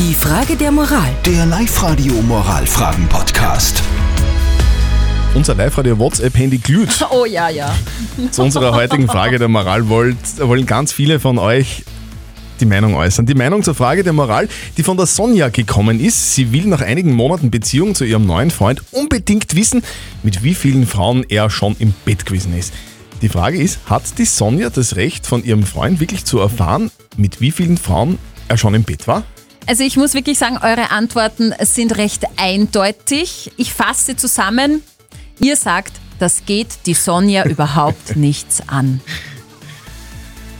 Die Frage der Moral. Der Live-Radio Moralfragen-Podcast. Unser Live-Radio WhatsApp-Handy glüht. Oh ja, ja. Zu unserer heutigen Frage der Moral wollt, wollen ganz viele von euch die Meinung äußern. Die Meinung zur Frage der Moral, die von der Sonja gekommen ist. Sie will nach einigen Monaten Beziehung zu ihrem neuen Freund unbedingt wissen, mit wie vielen Frauen er schon im Bett gewesen ist. Die Frage ist, hat die Sonja das Recht von ihrem Freund wirklich zu erfahren, mit wie vielen Frauen er schon im Bett war? Also ich muss wirklich sagen, eure Antworten sind recht eindeutig. Ich fasse zusammen. Ihr sagt, das geht die Sonja überhaupt nichts an.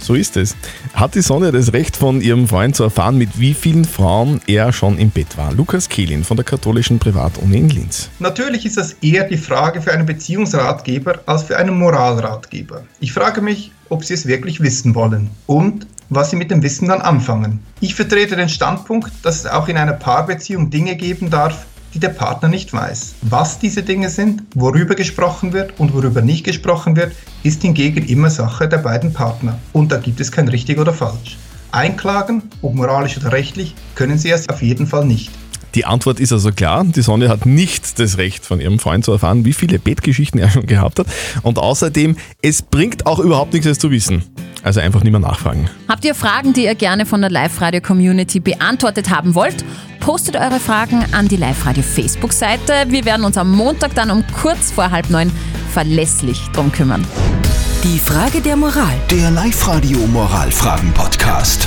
So ist es. Hat die Sonja das Recht von ihrem Freund zu erfahren, mit wie vielen Frauen er schon im Bett war? Lukas Kehlin von der katholischen Privatuni in Linz. Natürlich ist das eher die Frage für einen Beziehungsratgeber als für einen Moralratgeber. Ich frage mich, ob Sie es wirklich wissen wollen und was Sie mit dem Wissen dann anfangen. Ich vertrete den Standpunkt, dass es auch in einer Paarbeziehung Dinge geben darf, die der Partner nicht weiß. Was diese Dinge sind, worüber gesprochen wird und worüber nicht gesprochen wird, ist hingegen immer Sache der beiden Partner. Und da gibt es kein richtig oder falsch. Einklagen, ob moralisch oder rechtlich, können sie es auf jeden Fall nicht. Die Antwort ist also klar. Die Sonja hat nicht das Recht von ihrem Freund zu erfahren, wie viele Bettgeschichten er schon gehabt hat. Und außerdem, es bringt auch überhaupt nichts, es zu wissen. Also einfach nicht mehr nachfragen. Habt ihr Fragen, die ihr gerne von der Live-Radio-Community beantwortet haben wollt? Postet eure Fragen an die Live-Radio-Facebook-Seite. Wir werden uns am Montag dann um kurz vor halb neun verlässlich drum kümmern. Die Frage der Moral. Der Live-Radio Moralfragen-Podcast.